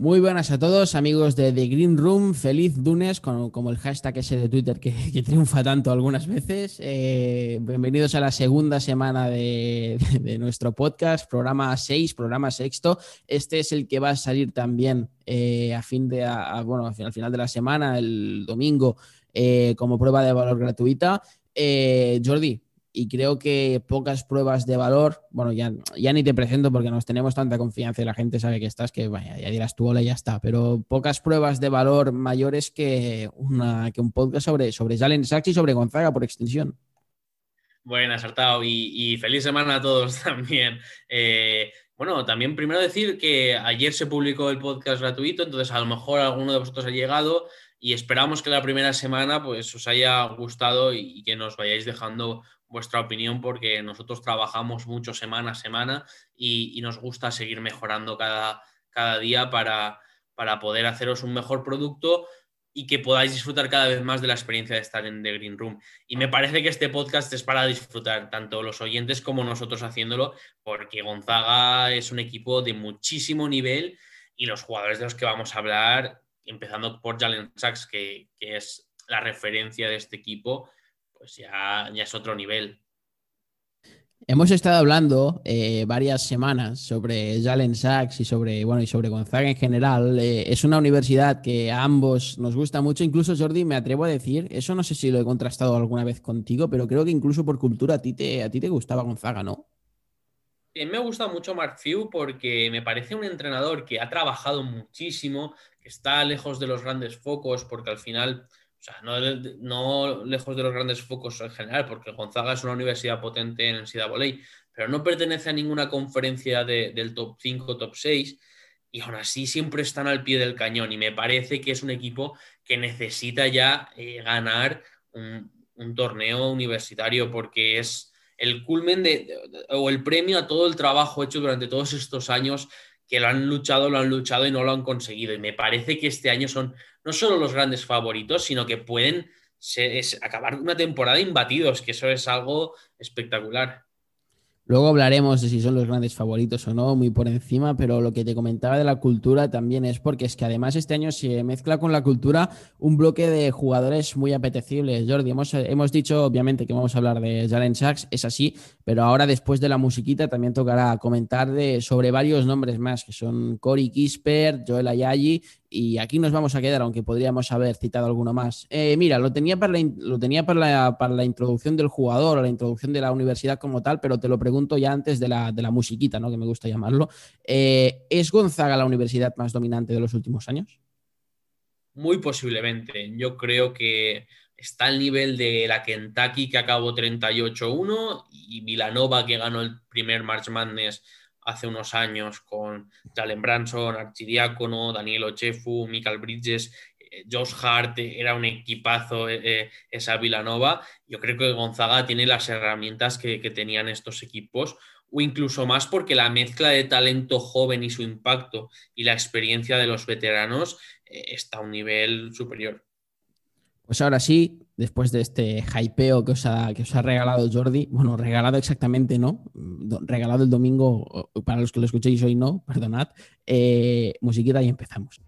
Muy buenas a todos, amigos de The Green Room. Feliz lunes, como el hashtag ese de Twitter que, triunfa tanto algunas veces. Eh, bienvenidos a la segunda semana de, nuestro podcast, programa 6, programa sexto. Este es el que va a salir también eh, a fin de, bueno, al final de la semana, el domingo, eh, como prueba de valor gratuita. Jordi, y creo que pocas pruebas de valor, bueno, ya, ya ni te presento porque nos tenemos tanta confianza y la gente sabe que estás, que vaya, ya dirás tú hola y ya está, pero pocas pruebas de valor mayores que, una, que un podcast sobre, sobre Jalen Sachs y sobre Gonzaga por extensión. Buenas, Artao, y, feliz semana a todos también. Eh, bueno, también primero decir que ayer se publicó el podcast gratuito, entonces a lo mejor alguno de vosotros ha llegado y esperamos que la primera semana pues os haya gustado y que nos vayáis dejando vuestra opinión porque nosotros trabajamos mucho semana a semana y, nos gusta seguir mejorando cada, cada día para, para poder haceros un mejor producto y que podáis disfrutar cada vez más de la experiencia de estar en The Green Room. Y me parece que este podcast es para disfrutar, tanto los oyentes como nosotros haciéndolo, porque Gonzaga es un equipo de muchísimo nivel y los jugadores de los que vamos a hablar, empezando por Jalen Sachs, que, que es la referencia de este equipo, pues ya, ya es otro nivel. Hemos estado hablando eh, varias semanas sobre Jalen Sachs y sobre, bueno, y sobre Gonzaga en general. Eh, es una universidad que a ambos nos gusta mucho. Incluso, Jordi, me atrevo a decir, eso no sé si lo he contrastado alguna vez contigo, pero creo que incluso por cultura a ti te, a ti te gustaba Gonzaga, ¿no? me gusta mucho Mark Few porque me parece un entrenador que ha trabajado muchísimo, que está lejos de los grandes focos, porque al final o sea, no, lejos de los grandes focos en general, porque Gonzaga es una universidad potente en el Voley, pero no pertenece a ninguna conferencia del top 5, top 6, y aún así siempre están al pie del cañón. Y me parece que es un equipo que necesita ya eh, ganar un, torneo universitario, porque es el culmen de, o el premio a todo el trabajo hecho durante todos estos años que lo han luchado, lo han luchado y no lo han conseguido. Y me parece que este año son no solo los grandes favoritos, sino que pueden acabar una temporada imbatidos, que eso es algo espectacular. Luego hablaremos de si son los grandes favoritos o no, muy por encima, pero lo que te comentaba de la cultura también es porque es que además este año se mezcla con la cultura un bloque de jugadores muy apetecibles. Jordi, hemos, hemos dicho obviamente que vamos a hablar de Jalen Sachs, es así, pero ahora después de la musiquita también tocará comentar de, sobre varios nombres más, que son Cory Kisper, Joel Ayayi y aquí nos vamos a quedar, aunque podríamos haber citado alguno más. Eh, mira, lo tenía, para la, introducción del jugador la introducción de la universidad como tal, pero te lo pregunto ya antes de la, de la musiquita, ¿no? que me gusta llamarlo. Eh, ¿Es Gonzaga la universidad más dominante de los últimos años? Muy posiblemente. Yo creo que está al nivel de la Kentucky que acabó 38-1 y Milanova que ganó el primer March Madness hace unos años con Jalen Branson, Archidiácono, Daniel Ochefu, Michael Bridges, eh, Josh Hart, eh, era un equipazo eh, esa Villanova. Yo creo que Gonzaga tiene las herramientas que, tenían estos equipos, o incluso más porque la mezcla de talento joven y su impacto y la experiencia de los veteranos está a un nivel superior. Pues ahora sí, después de este hypeo que os, ha, que os ha regalado Jordi, bueno, regalado exactamente no, regalado el domingo, para los que lo escuchéis hoy no, perdonad, eh, musiquita y empezamos.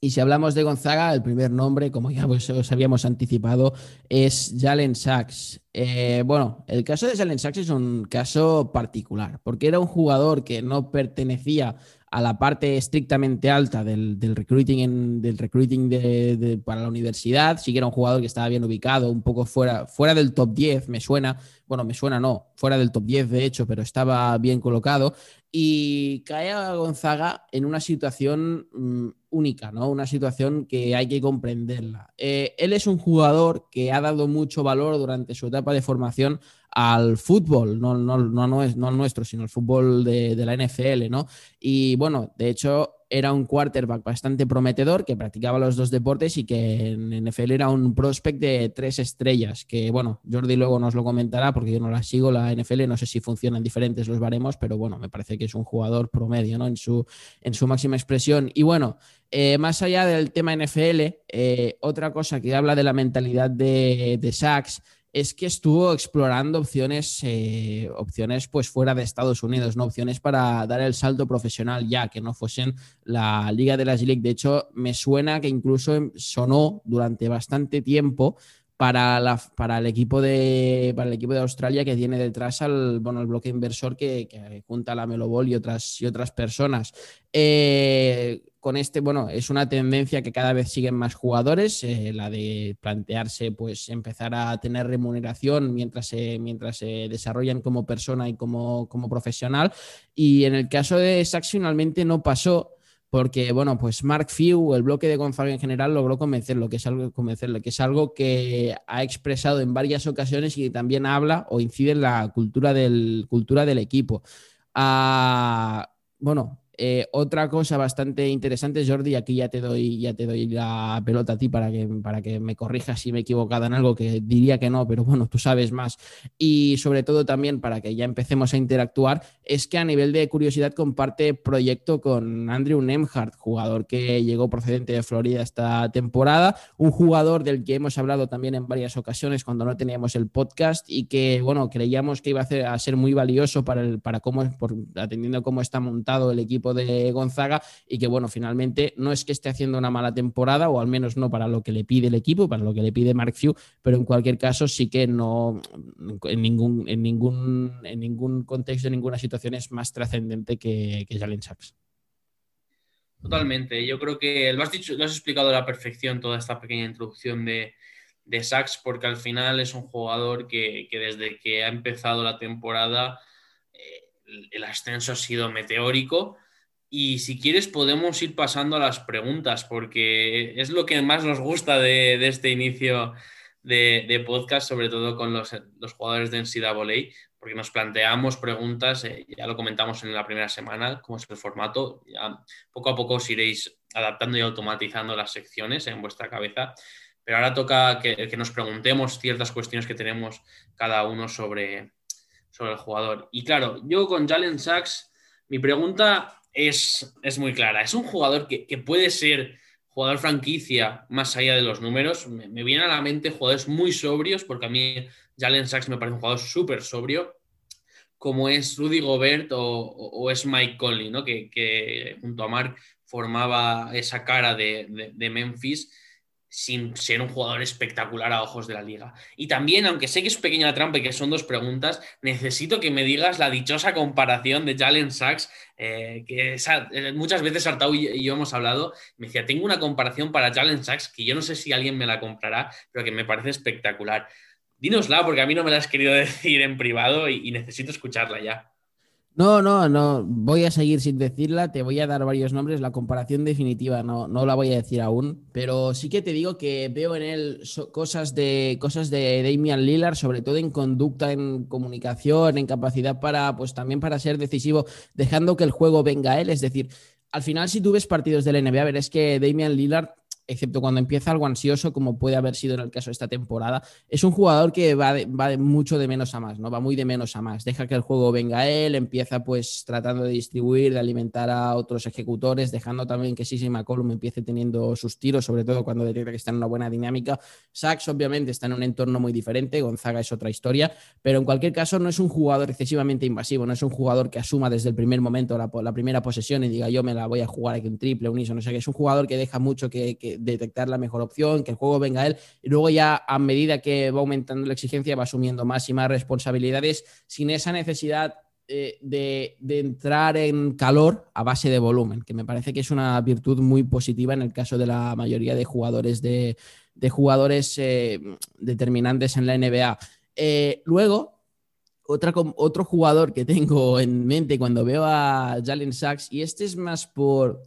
Y si hablamos de Gonzaga, el primer nombre, como ya os habíamos anticipado, es Jalen Sachs. Eh, bueno, el caso de Jalen Sachs es un caso particular, porque era un jugador que no pertenecía a la parte estrictamente alta del, recruiting, del recruiting para la universidad. Sí que era un jugador que estaba bien ubicado, un poco fuera, fuera del top 10, me suena. Bueno, me suena no, fuera del top 10 de hecho, pero estaba bien colocado. Y cae a Gonzaga en una situación mm, única, ¿no? Una situación que hay que comprenderla. Eh, él es un jugador que ha dado mucho valor durante su etapa de formación al fútbol, no, no, no, no, es, no nuestro, sino el fútbol de, la NFL, ¿no? Y bueno, de hecho, era un quarterback bastante prometedor que practicaba los dos deportes y que en NFL era un prospect de tres estrellas, que bueno, Jordi luego nos lo comentará porque yo no la sigo, la NFL, no sé si funcionan diferentes los baremos, pero bueno, me parece que es un jugador promedio ¿no? en, su, en su máxima expresión. Y bueno, eh, más allá del tema NFL, eh, otra cosa que habla de la mentalidad de, de Sachs es que estuvo explorando opciones, eh, opciones pues fuera de Estados Unidos, ¿no? Opciones para dar el salto profesional ya, que no fuesen la Liga de las League. De hecho, me suena que incluso sonó durante bastante tiempo para, la, para, el equipo de, para el equipo de Australia que tiene detrás al bueno, el bloque inversor que, junta la Melobol y otras, y otras personas. Eh, con este, bueno, es una tendencia que cada vez siguen más jugadores, eh, la de plantearse, pues, empezar a tener remuneración mientras se, mientras se desarrollan como persona y como, como profesional. Y en el caso de Sachs finalmente no pasó porque, bueno, pues Mark Few, el bloque de Gonzalo en general, logró convencerlo, que es algo, convencerlo, que es algo que ha expresado en varias ocasiones y también habla o incide en la cultura del, cultura del equipo. Ah, bueno, eh, otra cosa bastante interesante, Jordi, aquí ya te doy, ya te doy la pelota a ti para que, para que me corrijas si me he equivocado en algo que diría que no, pero bueno, tú sabes más. Y sobre todo también para que ya empecemos a interactuar, es que a nivel de curiosidad comparte proyecto con Andrew Nemhart, jugador que llegó procedente de Florida esta temporada, un jugador del que hemos hablado también en varias ocasiones cuando no teníamos el podcast y que, bueno, creíamos que iba a, a ser muy valioso para, el, para cómo, por, atendiendo cómo está montado el equipo de Gonzaga y que, bueno, finalmente no es que esté haciendo una mala temporada, o al menos no para lo que le pide el equipo, para lo que le pide Mark Few, pero en cualquier caso sí que no, en ningún, en ningún, en ningún contexto, en ninguna situación es más trascendente que, que Jalen Sachs. Totalmente. Yo creo que lo has, dicho, lo has explicado a la perfección toda esta pequeña introducción de, de Sachs, porque al final es un jugador que, que desde que ha empezado la temporada eh, el ascenso ha sido meteórico y si quieres podemos ir pasando a las preguntas, porque es lo que más nos gusta de, de este inicio de, de, podcast, sobre todo con los, los jugadores de NCAA, porque nos planteamos preguntas, eh, ya lo comentamos en la primera semana, cómo es el formato, ya poco a poco os iréis adaptando y automatizando las secciones en vuestra cabeza, pero ahora toca que, nos preguntemos ciertas cuestiones que tenemos cada uno sobre, sobre el jugador. Y claro, yo con Jalen Sachs, mi pregunta es, es muy clara. Es un jugador que, que, puede ser jugador franquicia más allá de los números. Me, me, vienen a la mente jugadores muy sobrios, porque a mí Jalen Sachs me parece un jugador súper sobrio, como es Rudy Gobert o, o, es Mike Conley, ¿no? que, que, junto a Mark formaba esa cara de, de, de Memphis sin ser un jugador espectacular a ojos de la liga. Y también, aunque sé que es pequeña trampa y que son dos preguntas, necesito que me digas la dichosa comparación de Jalen Sachs, eh, que eh, muchas veces Artau y yo hemos hablado, me decía, tengo una comparación para Jalen Sachs que yo no sé si alguien me la comprará, pero que me parece espectacular. Dínosla, porque a mí no me la has querido decir en privado y necesito escucharla ya. No, no, no, voy a seguir sin decirla, te voy a dar varios nombres, la comparación definitiva no, no la voy a decir aún, pero sí que te digo que veo en él cosas de, cosas de Damian Lillard, sobre todo en conducta, en comunicación, en capacidad para, pues también para ser decisivo, dejando que el juego venga a él, es decir, al final si tú ves partidos de la NBA, verás que Damian Lillard excepto cuando empieza algo ansioso, como puede haber sido en el caso de esta temporada, es un jugador que va de, va de mucho de menos a más, ¿no? Va muy de menos a más. Deja que el juego venga a él, empieza pues tratando de distribuir, de alimentar a otros ejecutores, dejando también que Sisi McCollum empiece teniendo sus tiros, sobre todo cuando detecta que está en una buena dinámica. Sachs, obviamente, está en un entorno muy diferente, Gonzaga es otra historia, pero en cualquier caso no es un jugador excesivamente invasivo, no es un jugador que asuma desde el primer momento la, primera posesión y diga yo me la voy a jugar aquí un triple, un ISO, no sé qué, es un jugador que deja mucho que, que detectar la mejor opción, que el juego venga a él y luego ya a medida que va aumentando la exigencia va asumiendo más y más responsabilidades sin esa necesidad eh, de, entrar en calor a base de volumen, que me parece que es una virtud muy positiva en el caso de la mayoría de jugadores de, jugadores eh, determinantes en la NBA. Eh, luego, otro jugador que tengo en mente cuando veo a Jalen Sachs, y este es más por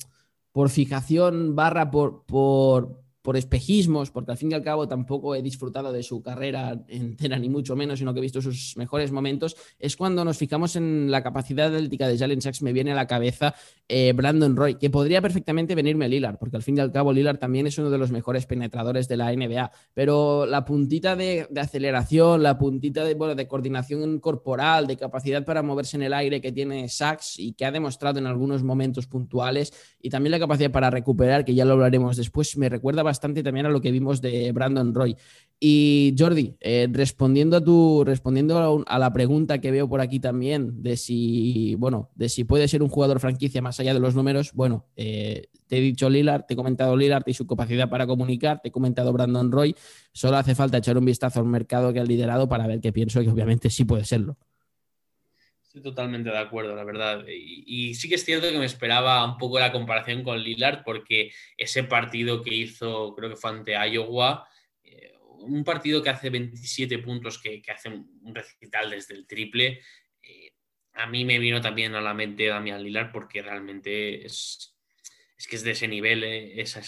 por fijación barra por, por, por espejismos, porque al fin y al cabo tampoco he disfrutado de su carrera entera, ni mucho menos, sino que he visto sus mejores momentos, es cuando nos fijamos en la capacidad atlética de Jalen Sachs, me viene a la cabeza eh, Brandon Roy, que podría perfectamente venirme Lillard, porque al fin y al cabo Lillard también es uno de los mejores penetradores de la NBA, pero la puntita de, aceleración, la puntita de, bueno, de coordinación corporal, de capacidad para moverse en el aire que tiene Sachs y que ha demostrado en algunos momentos puntuales, y también la capacidad para recuperar, que ya lo hablaremos después, me recuerda bastante también a lo que vimos de Brandon Roy. Y Jordi, eh, respondiendo a tu, respondiendo a, la pregunta que veo por aquí también de si, bueno, de si puede ser un jugador franquicia más allá de los números, bueno, eh, te he dicho Lillard, te he comentado Lillard y su capacidad para comunicar, te he comentado Brandon Roy, solo hace falta echar un vistazo al mercado que ha liderado para ver qué pienso que obviamente sí puede serlo. Estoy totalmente de acuerdo, la verdad. Y, sí que es cierto que me esperaba un poco la comparación con Lillard porque ese partido que hizo, creo que fue ante Iowa, eh, un partido que hace 27 puntos, que, hace un recital desde el triple, eh, a mí me vino también a la mente Damian Lillard porque realmente es, que es de ese nivel eh, esa,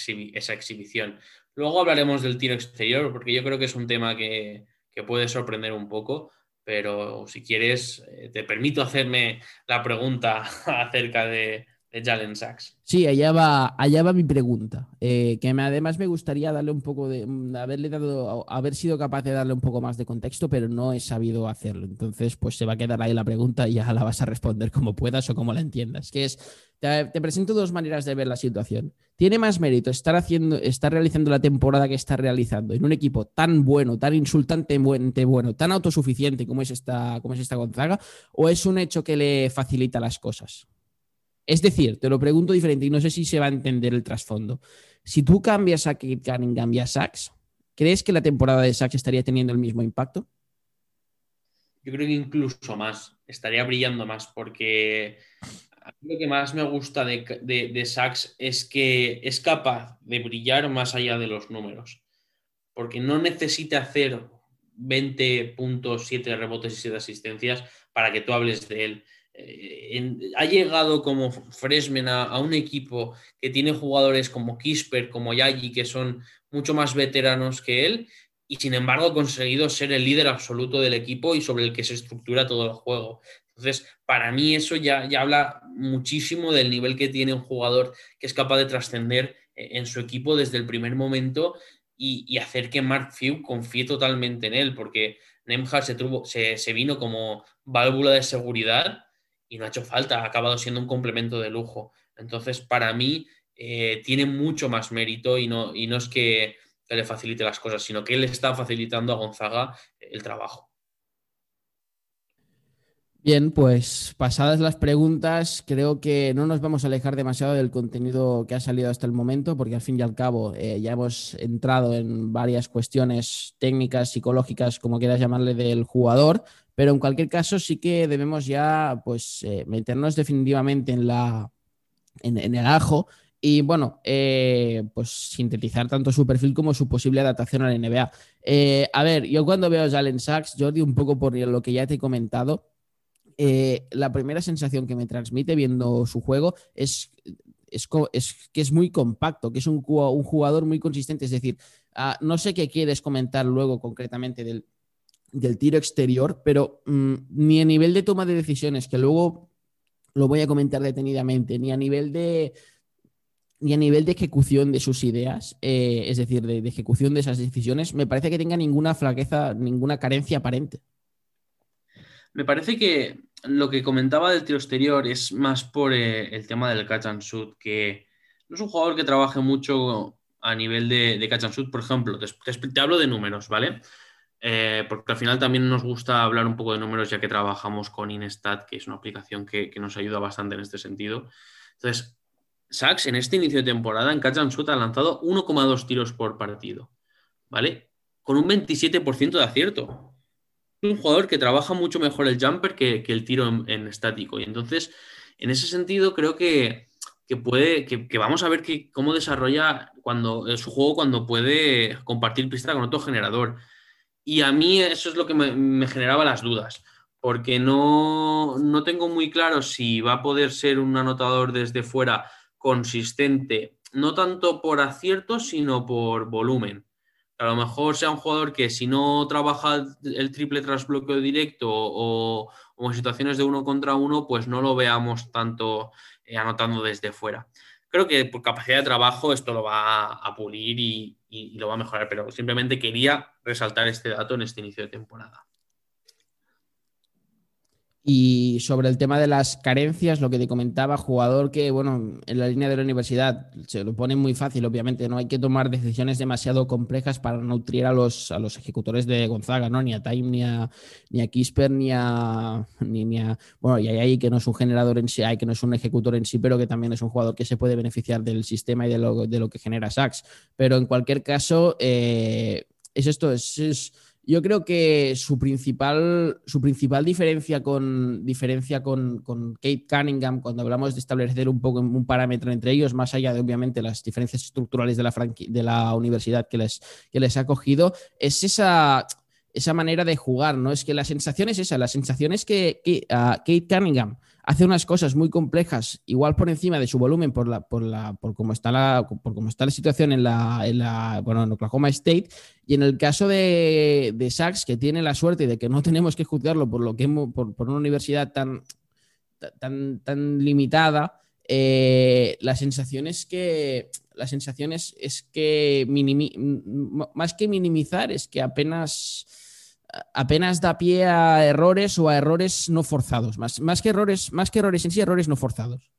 exhibición. Luego hablaremos del tiro exterior porque yo creo que es un tema que puede sorprender un poco pero si quieres, eh, te permito hacerme la pregunta acerca de, de Jalen Sachs. Sí, allá va, allá va mi pregunta, eh, que además me gustaría darle un poco de, mm, haberle dado, haber sido capaz de darle un poco más de contexto, pero no he sabido hacerlo. Entonces, pues se va a quedar ahí la pregunta y ya la vas a responder como puedas o como la entiendas. Que es, te, presento dos maneras de ver la situación. Tiene más mérito estar haciendo, estar realizando la temporada que está realizando en un equipo tan bueno, tan insultantemente bueno, tan autosuficiente como es esta, como es esta Gonzaga, o es un hecho que le facilita las cosas. Es decir, te lo pregunto diferente y no sé si se va a entender el trasfondo. Si tú cambias a Kate Cunningham y a Sachs, ¿crees que la temporada de Sachs estaría teniendo el mismo impacto? Yo creo que incluso más, estaría brillando más, porque lo que más me gusta de, de, Sachs es que es capaz de brillar más allá de los números, porque no necesita hacer 20 puntos, 7 rebotes y 7 asistencias para que tú hables de él eh, ha llegado como freshman a, un equipo que tiene jugadores como Kisper, como Yagi, que son mucho más veteranos que él, y sin embargo ha conseguido ser el líder absoluto del equipo y sobre el que se estructura todo el juego. Entonces, para mí eso ya, ya habla muchísimo del nivel que tiene un jugador que es capaz de trascender eh, en su equipo desde el primer momento y, hacer que Mark Few confíe totalmente en él, porque Nemhard se, se vino como válvula de seguridad y no ha hecho falta, ha acabado siendo un complemento de lujo. Entonces, para mí, eh, tiene mucho más mérito y no, y no es que, le facilite las cosas, sino que él está facilitando a Gonzaga el trabajo. Bien, pues pasadas las preguntas, creo que no nos vamos a alejar demasiado del contenido que ha salido hasta el momento, porque al fin y al cabo eh, ya hemos entrado en varias cuestiones técnicas, psicológicas, como quieras llamarle, del jugador. Pero en cualquier caso sí que debemos ya pues eh, meternos definitivamente en, la, en, el ajo y bueno, eh, pues sintetizar tanto su perfil como su posible adaptación a la NBA. A ver, yo cuando veo a Jalen Sachs, Jordi, un poco por lo que ya te he comentado, la primera sensación que me transmite viendo su juego es, que es muy compacto, que es un, jugador muy consistente. Es decir, ah, no sé qué quieres comentar luego concretamente del, del tiro exterior, pero mm, ni a nivel de toma de decisiones, que luego lo voy a comentar detenidamente, ni a nivel de ni a nivel de ejecución de sus ideas, eh, es decir, de, ejecución de esas decisiones, me parece que tenga ninguna flaqueza, ninguna carencia aparente. Me parece que lo que comentaba del tiro exterior es más por eh, el tema del catch and shoot, que no es un jugador que trabaje mucho a nivel de, catch and shoot, por ejemplo, te hablo de números, ¿vale? Eh, porque al final también nos gusta hablar un poco de números ya que trabajamos con Inestat, que es una aplicación que, nos ayuda bastante en este sentido. Entonces, Sachs en este inicio de temporada en Catch and Shoot ha lanzado 1,2 tiros por partido, ¿vale? Con un 27% de acierto. Un jugador que trabaja mucho mejor el jumper que, el tiro en, estático. Y entonces, en ese sentido, creo que, puede, que, vamos a ver cómo desarrolla cuando, su juego cuando puede compartir pista con otro generador. Y a mí eso es lo que me, generaba las dudas, porque no, no, tengo muy claro si va a poder ser un anotador desde fuera consistente no tanto por acierto, sino por volumen. A lo mejor sea un jugador que si no trabaja el triple tras bloqueo directo o, en situaciones de uno contra uno, pues no lo veamos tanto eh, anotando desde fuera. Creo que por capacidad de trabajo esto lo va a, pulir y lo va a mejorar, pero simplemente quería resaltar este dato en este inicio de temporada. Y sobre el tema de las carencias, lo que te comentaba, jugador que, bueno, en la línea de la universidad se lo pone muy fácil, obviamente, no hay que tomar decisiones demasiado complejas para nutrir a los, a los ejecutores de Gonzaga, ¿no? Ni a Time, ni a, ni a Kisper, ni a, ni, a... Bueno, y hay ahí que no es un generador en sí, hay que no es un ejecutor en sí, pero que también es un jugador que se puede beneficiar del sistema y de lo, de lo que genera Sachs. Pero en cualquier caso, eh, es esto, es yo creo que su principal, su principal diferencia con, diferencia con, Kate Cunningham, cuando hablamos de establecer un poco un parámetro entre ellos, más allá de obviamente las diferencias estructurales de la, de la universidad que les, que les ha cogido, es esa, esa manera de jugar, ¿no? Es que la sensación es esa, la sensación es que, ah, Kate Cunningham hace unas cosas muy complejas, igual por encima de su volumen, por la, por la, por cómo está la, por cómo está la situación en la, en la, bueno, en Oklahoma State. Y en el caso de, Sachs, que tiene la suerte de que no tenemos que juzgarlo por lo que por, una universidad tan, tan, tan limitada, eh, la sensación es que es, que más que minimizar, es que apenas apenas da pie a errores o a errores no forzados, más, más, que, errores, más que errores en sí, errores no forzados.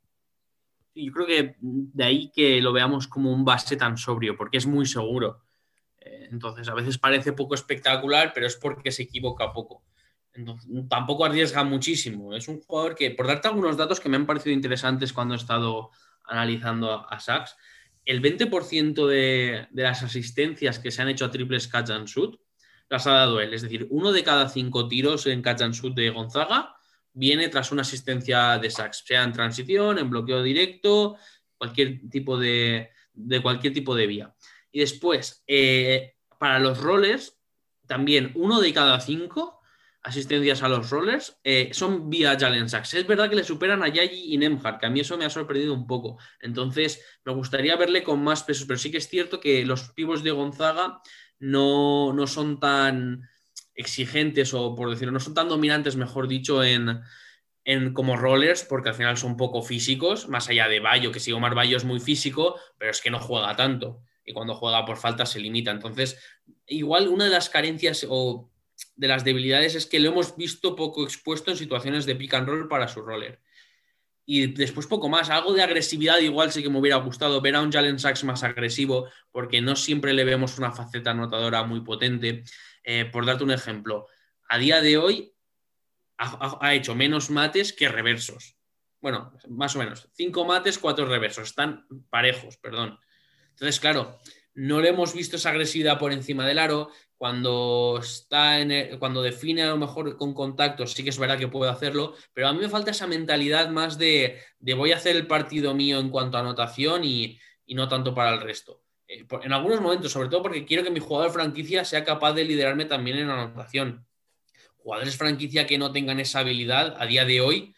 Yo creo que de ahí que lo veamos como un base tan sobrio, porque es muy seguro. Eh, entonces, a veces parece poco espectacular, pero es porque se equivoca poco. Entonces, tampoco arriesga muchísimo. Es un jugador que, por darte algunos datos que me han parecido interesantes cuando he estado analizando a Sachs, el 20% de, de, las asistencias que se han hecho a triples catch and shoot las ha dado él. Es decir, uno de cada cinco tiros en catch and shoot de Gonzaga viene tras una asistencia de Sachs, sea en transición, en bloqueo directo, cualquier tipo de, cualquier tipo de vía. Y después, eh, para los rollers, también uno de cada cinco asistencias a los rollers eh, son vía Jalen Sachs. Es verdad que le superan a Yayi y Nemhard, que a mí eso me ha sorprendido un poco. Entonces, me gustaría verle con más pesos, pero sí que es cierto que los pivos de Gonzaga no, no son tan exigentes o, por decirlo, no son tan dominantes, mejor dicho, en, en como rollers, porque al final son poco físicos, más allá de Bayo, que si Omar Bayo es muy físico, pero es que no juega tanto. Y cuando juega por falta se limita. Entonces, igual una de las carencias o de las debilidades es que lo hemos visto poco expuesto en situaciones de pick and roll para su roller y después poco más. Algo de agresividad igual sí que me hubiera gustado ver a un Jalen Sachs más agresivo, porque no siempre le vemos una faceta anotadora muy potente. Eh, por darte un ejemplo, a día de hoy ha, hecho menos mates que reversos. Bueno, más o menos. Cinco mates, cuatro reversos. Están parejos, perdón. Entonces, claro, no le hemos visto esa agresividad por encima del aro cuando está en cuando define a lo mejor con contactos, sí que es verdad que puede hacerlo, pero a mí me falta esa mentalidad más de, voy a hacer el partido mío en cuanto a anotación y, no tanto para el resto. Eh, en algunos momentos, sobre todo porque quiero que mi jugador franquicia sea capaz de liderarme también en anotación. Jugadores franquicia que no tengan esa habilidad a día de hoy,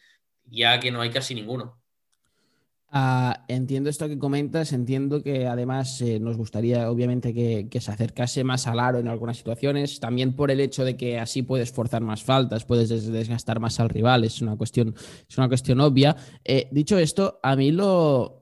ya que no hay casi ninguno. Ah, entiendo esto que comentas, entiendo que además eh, nos gustaría obviamente que, se acercase más al aro en algunas situaciones, también por el hecho de que así puedes forzar más faltas, puedes desgastar más al rival, es una cuestión, es una cuestión obvia. Eh, dicho esto, a mí lo...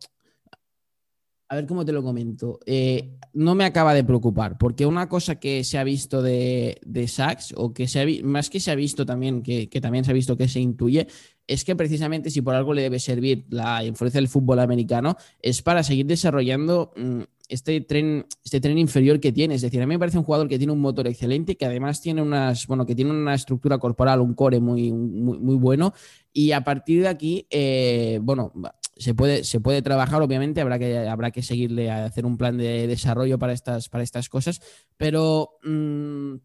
A ver cómo te lo comento. Eh, no me acaba de preocupar, porque una cosa que se ha visto de, de Sachs, o que se ha, más que se ha visto también, que, que también se ha visto que se intuye, es que precisamente si por algo le debe servir la influencia del fútbol americano, es para seguir desarrollando mm, este tren, este tren inferior que tiene. Es decir, a mí me parece un jugador que tiene un motor excelente, que además tiene unas, bueno, que tiene una estructura corporal, un core muy, muy, bueno. Y a partir de aquí, eh, bueno, se puede, se puede trabajar, obviamente, habrá que, habrá que seguirle a hacer un plan de desarrollo para estas, para estas cosas, pero. Mm,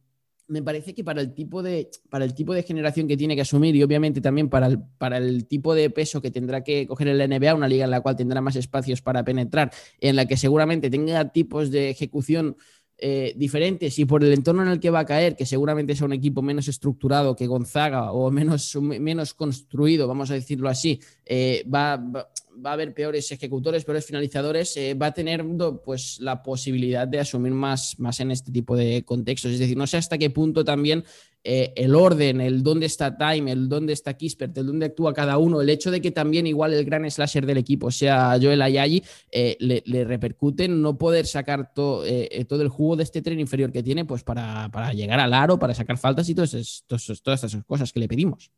me parece que para el tipo de, para el tipo de generación que tiene que asumir y obviamente también para el, para el tipo de peso que tendrá que coger el NBA, una liga en la cual tendrá más espacios para penetrar, en la que seguramente tenga tipos de ejecución eh, diferentes y por el entorno en el que va a caer, que seguramente sea un equipo menos estructurado que Gonzaga o menos, menos construido, vamos a decirlo así, eh, va, va a haber peores ejecutores, peores finalizadores, eh, va a tener pues, la posibilidad de asumir más, más en este tipo de contextos. Es decir, no sé hasta qué punto también eh, el orden, el dónde está Time, el dónde está Kispert, el dónde actúa cada uno, el hecho de que también igual el gran slasher del equipo sea Joel Ayayi, eh, le, repercute en no poder sacar todo el jugo de este tren inferior que tiene pues para, llegar al aro, para sacar faltas y todas esas cosas que le pedimos.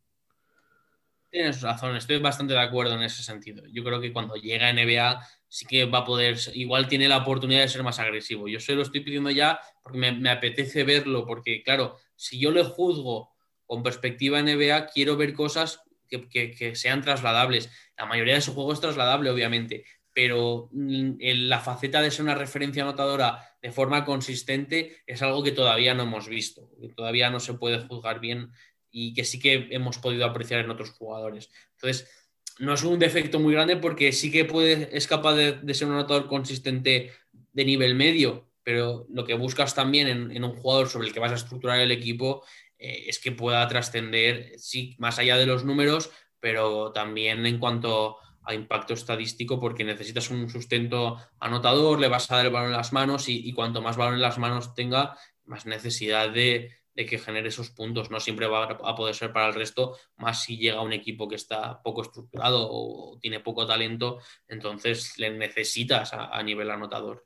Tienes razón, estoy bastante de acuerdo en ese sentido. Yo creo que cuando llega NBA sí que va a poder, igual tiene la oportunidad de ser más agresivo. Yo se lo estoy pidiendo ya porque me, apetece verlo, porque claro, si yo le juzgo con perspectiva NBA, quiero ver cosas que, sean trasladables. La mayoría de su juego es trasladable, obviamente, pero mm, la faceta de ser una referencia anotadora de forma consistente es algo que todavía no hemos visto, todavía no se puede juzgar bien y que sí que hemos podido apreciar en otros jugadores. Entonces, no es un defecto muy grande porque sí que puede, es capaz de, ser un anotador consistente de nivel medio, pero lo que buscas también en, un jugador sobre el que vas a estructurar el equipo eh, es que pueda trascender, sí, más allá de los números, pero también en cuanto a impacto estadístico, porque necesitas un sustento anotador, le vas a dar el balón en las manos y cuanto más balón en las manos tenga, más necesidad de, que genere esos puntos. No siempre va a poder ser para el resto, más si llega un equipo que está poco estructurado o tiene poco talento, entonces le necesitas a, nivel anotador.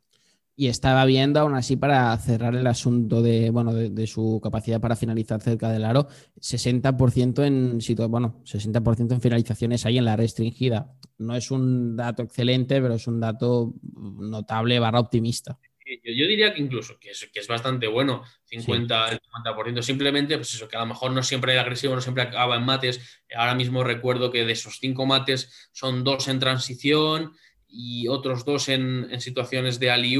Y estaba viendo, aún así, para cerrar el asunto de, bueno, de, su capacidad para finalizar cerca del aro, 60% en bueno, 60% en finalizaciones ahí en la restringida. No es un dato excelente, pero es un dato notable barra optimista yo, diría que incluso que es, que es bastante bueno, 50, 50%. Simplemente, pues eso, que a lo mejor no siempre es agresivo, no siempre acaba en mates. Ahora mismo recuerdo que de esos cinco mates son dos en transición y otros dos en, situaciones de alley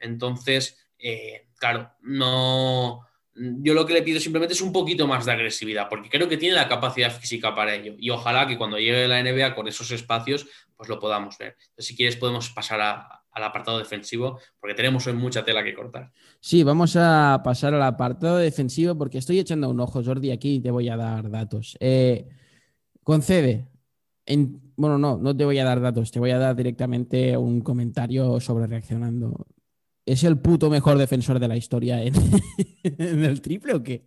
Entonces, eh, claro, no. Yo lo que le pido simplemente es un poquito más de agresividad, porque creo que tiene la capacidad física para ello. Y ojalá que cuando llegue la NBA con esos espacios, pues lo podamos ver. Entonces, si quieres, podemos pasar a, al apartado defensivo, porque tenemos hoy mucha tela que cortar. Sí, vamos a pasar al apartado defensivo, porque estoy echando un ojo, Jordi, aquí y te voy a dar datos. Eh, concede. En, bueno, no, no te voy a dar datos, te voy a dar directamente un comentario sobre reaccionando. ¿Es el puto mejor defensor de la historia en, el triple o qué?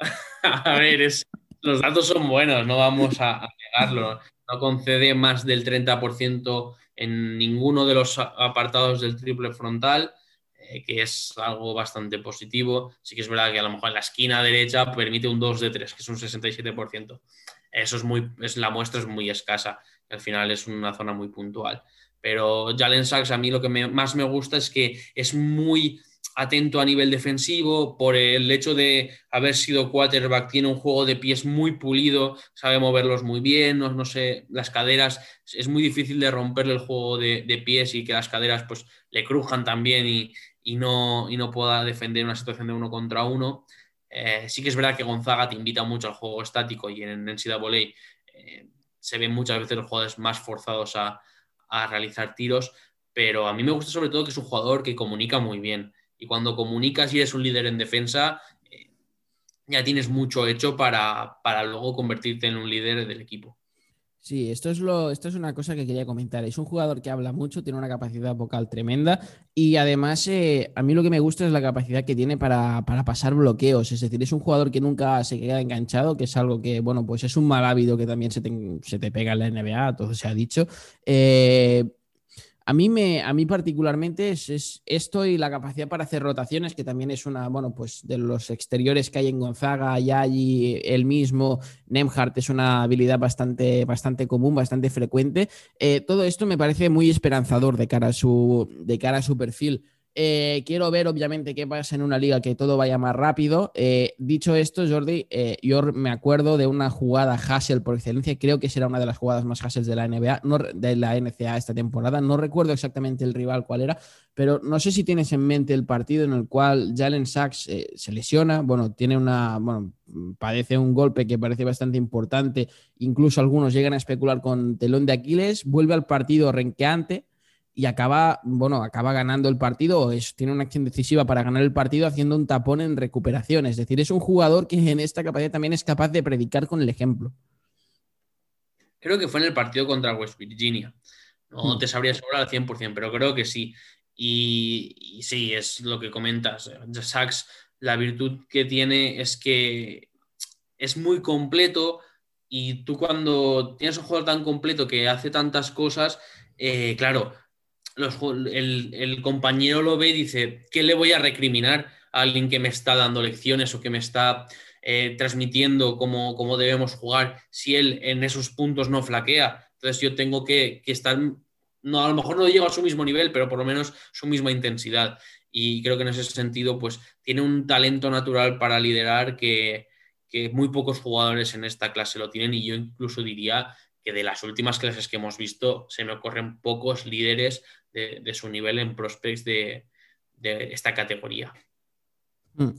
a ver, los datos son buenos, no vamos a, a negarlo. No concede más del 30% en ninguno de los apartados del triple frontal, eh, que es algo bastante positivo. Sí que es verdad que a lo mejor en la esquina derecha permite un 2 de 3, que es un 67%. Eso es muy, es, la muestra es muy escasa. Al final es una zona muy puntual. Pero Jalen Sachs a mí lo que más me gusta es que es muy atento a nivel defensivo, por el hecho de haber sido quarterback, tiene un juego de pies muy pulido, sabe moverlos muy bien, no, sé, las caderas, es muy difícil de romperle el juego de, pies y que las caderas pues le crujan también y, no, y no pueda defender una situación de uno contra uno. Eh, sí que es verdad que Gonzaga te invita mucho al juego estático y en NCAA eh, se ven muchas veces los jugadores más forzados a, a realizar tiros, pero a mí me gusta sobre todo que es un jugador que comunica muy bien y cuando comunicas y eres un líder en defensa, eh, ya tienes mucho hecho para, luego convertirte en un líder del equipo. Sí, esto es, lo, esto es una cosa que quería comentar. Es un jugador que habla mucho, tiene una capacidad vocal tremenda y además eh, a mí lo que me gusta es la capacidad que tiene para, pasar bloqueos. Es decir, es un jugador que nunca se queda enganchado, que es algo que, bueno, pues es un mal hábito que también se te, pega en la NBA, todo se ha dicho. Eh, a mí, me, a mí particularmente es, esto y la capacidad para hacer rotaciones, que también es una, bueno, pues de los exteriores que hay en Gonzaga, Yayi, el mismo, Nemhart es una habilidad bastante, bastante común, bastante frecuente. Eh, todo esto me parece muy esperanzador de cara su, de cara a su perfil. Eh, quiero ver, obviamente, qué pasa en una liga que todo vaya más rápido. Eh, dicho esto, Jordi, eh, yo me acuerdo de una jugada Hassel por excelencia. Creo que será una de las jugadas más Hassels de la NBA, no, de la NCA esta temporada. No recuerdo exactamente el rival cuál era, pero no sé si tienes en mente el partido en el cual Jalen Sachs se lesiona. Bueno, tiene una. Bueno, padece un golpe que parece bastante importante. Incluso algunos llegan a especular con telón de Aquiles. Vuelve al partido renqueante y acaba, bueno, acaba ganando el partido, es, tiene una acción decisiva para ganar el partido haciendo un tapón en recuperación. Es decir, es un jugador que en esta capacidad también es capaz de predicar con el ejemplo. Creo que fue en el partido contra West Virginia. No Hmm. te sabría asegurar al 100%, pero creo que sí. Y, y sí, es lo que comentas. Sachs, la virtud que tiene es que es muy completo y tú cuando tienes un jugador tan completo que hace tantas cosas, eh, claro, el compañero lo ve y dice, ¿qué le voy a recriminar a alguien que me está dando lecciones o que me está eh, transmitiendo cómo, cómo debemos jugar si él en esos puntos no flaquea? Entonces yo tengo que, que estar, no, a lo mejor no llego a su mismo nivel, pero por lo menos su misma intensidad. Y creo que en ese sentido, pues tiene un talento natural para liderar que, que muy pocos jugadores en esta clase lo tienen y yo incluso diría que de las últimas clases que hemos visto se me ocurren pocos líderes de, su nivel en prospects de, esta categoría. Mm.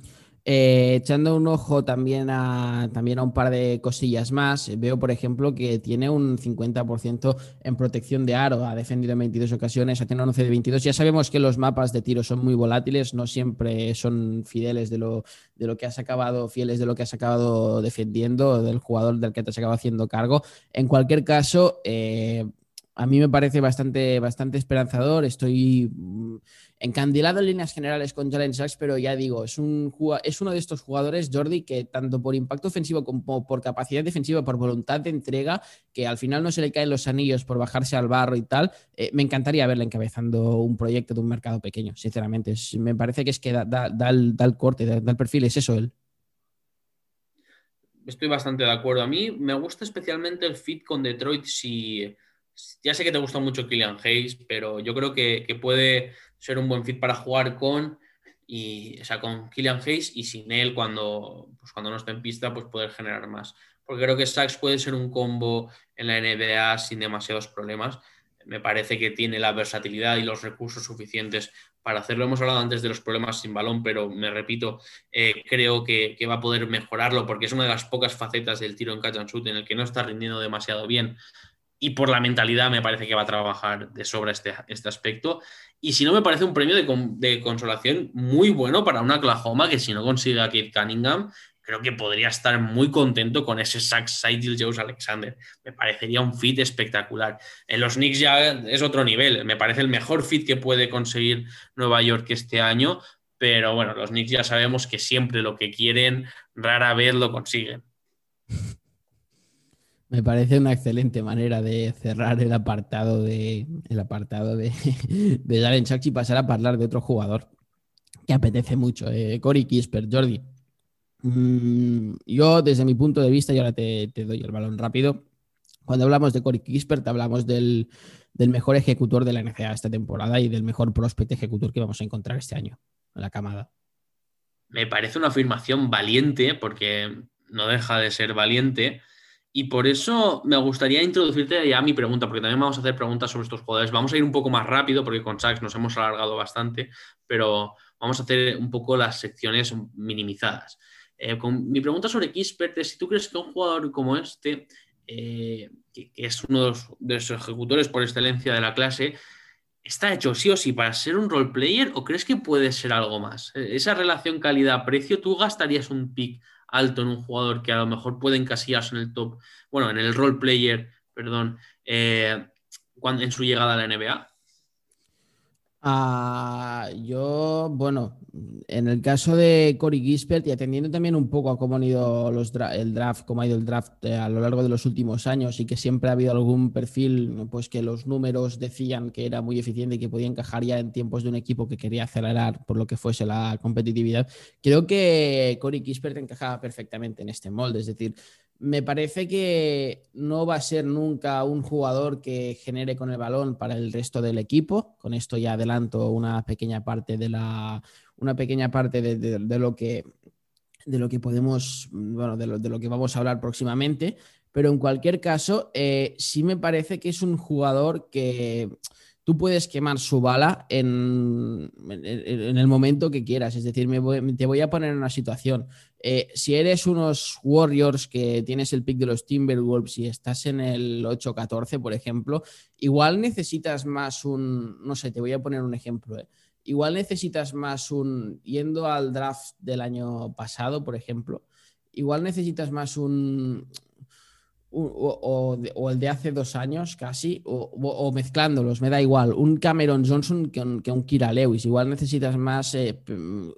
Eh, echando un ojo también a, también a un par de cosillas más, eh, veo, por ejemplo, que tiene un 50% en protección de aro, ha defendido en 22 ocasiones, ha tenido un 11 de 22. Ya sabemos que los mapas de tiro son muy volátiles, no siempre son fideles de lo, de lo que has acabado, fieles de lo que has acabado defendiendo, del jugador del que te has acabado haciendo cargo. En cualquier caso, eh, a mí me parece bastante, bastante esperanzador. Estoy mm, encandilado en líneas generales con Jalen Sachs, pero ya digo, es, un, es uno de estos jugadores, Jordi, que tanto por impacto ofensivo como por capacidad defensiva, por voluntad de entrega, que al final no se le caen los anillos por bajarse al barro y tal, eh, me encantaría verle encabezando un proyecto de un mercado pequeño, sinceramente. Me parece que es que da, el, da el corte, da el perfil, es eso él. Estoy bastante de acuerdo. A mí me gusta especialmente el fit con Detroit. Si ya sé que te gusta mucho Killian Hayes, pero yo creo que, que puede ser un buen fit para jugar con y o sea, con Killian Hayes y sin él cuando, pues cuando no esté en pista, pues poder generar más. Porque creo que Sachs puede ser un combo en la NBA sin demasiados problemas. Me parece que tiene la versatilidad y los recursos suficientes para hacerlo. Hemos hablado antes de los problemas sin balón, pero me repito, eh, creo que, que, va a poder mejorarlo porque es una de las pocas facetas del tiro en catch and shoot en el que no está rindiendo demasiado bien. Y por la mentalidad me parece que va a trabajar de sobra este, este aspecto. Y si no, me parece un premio de, consolación muy bueno para una Oklahoma que si no consigue a Kate Cunningham, creo que podría estar muy contento con ese Sax Sidil Jones Alexander. Me parecería un fit espectacular. En los Knicks ya es otro nivel. Me parece el mejor fit que puede conseguir Nueva York este año. Pero bueno, los Knicks ya sabemos que siempre lo que quieren, rara vez lo consiguen. Me parece una excelente manera de cerrar el apartado de el apartado de, de Jalen Sachs y pasar a hablar de otro jugador que apetece mucho, eh, Corey Kisper, Jordi. Mm, yo, desde mi punto de vista, y ahora te, doy el balón rápido, cuando hablamos de Corey Kispert, hablamos del, del, mejor ejecutor de la NCAA esta temporada y del mejor prospect ejecutor que vamos a encontrar este año en la camada. Me parece una afirmación valiente, porque no deja de ser valiente. Y por eso me gustaría introducirte ya mi pregunta, porque también vamos a hacer preguntas sobre estos jugadores. Vamos a ir un poco más rápido, porque con Sachs nos hemos alargado bastante, pero vamos a hacer un poco las secciones minimizadas. Eh, con mi pregunta sobre Kispert es si tú crees que un jugador como este, eh, que, es uno de los, ejecutores por excelencia de la clase, está hecho sí o sí para ser un role player o crees que puede ser algo más? Eh, Esa relación calidad-precio, ¿tú gastarías un pick alto en un jugador que a lo mejor puede encasillarse en el top, bueno, en el role player, perdón, eh, cuando, en su llegada a la NBA? Uh, yo, bueno, en el caso de Corey Gispert y atendiendo también un poco a cómo han ido los el draft, cómo ha ido el draft eh, a lo largo de los últimos años y que siempre ha habido algún perfil, pues que los números decían que era muy eficiente y que podía encajar ya en tiempos de un equipo que quería acelerar por lo que fuese la competitividad, creo que Corey Gispert encajaba perfectamente en este molde, es decir, me parece que no va a ser nunca un jugador que genere con el balón para el resto del equipo. Con esto ya adelanto una pequeña parte de la una pequeña parte de, lo que de lo que podemos, bueno, de lo, de lo, que vamos a hablar próximamente. Pero en cualquier caso, eh, sí me parece que es un jugador que tú puedes quemar su bala en, en, el momento que quieras. Es decir, voy, te voy a poner una situación. Eh, si eres unos Warriors que tienes el pick de los Timberwolves y estás en el 8-14, por ejemplo, igual necesitas más un, no sé, te voy a poner un ejemplo. Eh. Igual necesitas más un, yendo al draft del año pasado, por ejemplo, igual necesitas más un, o, el de hace dos años casi, o, mezclándolos, me da igual, un Cameron Johnson que un, que un Kira Lewis. Igual necesitas más eh,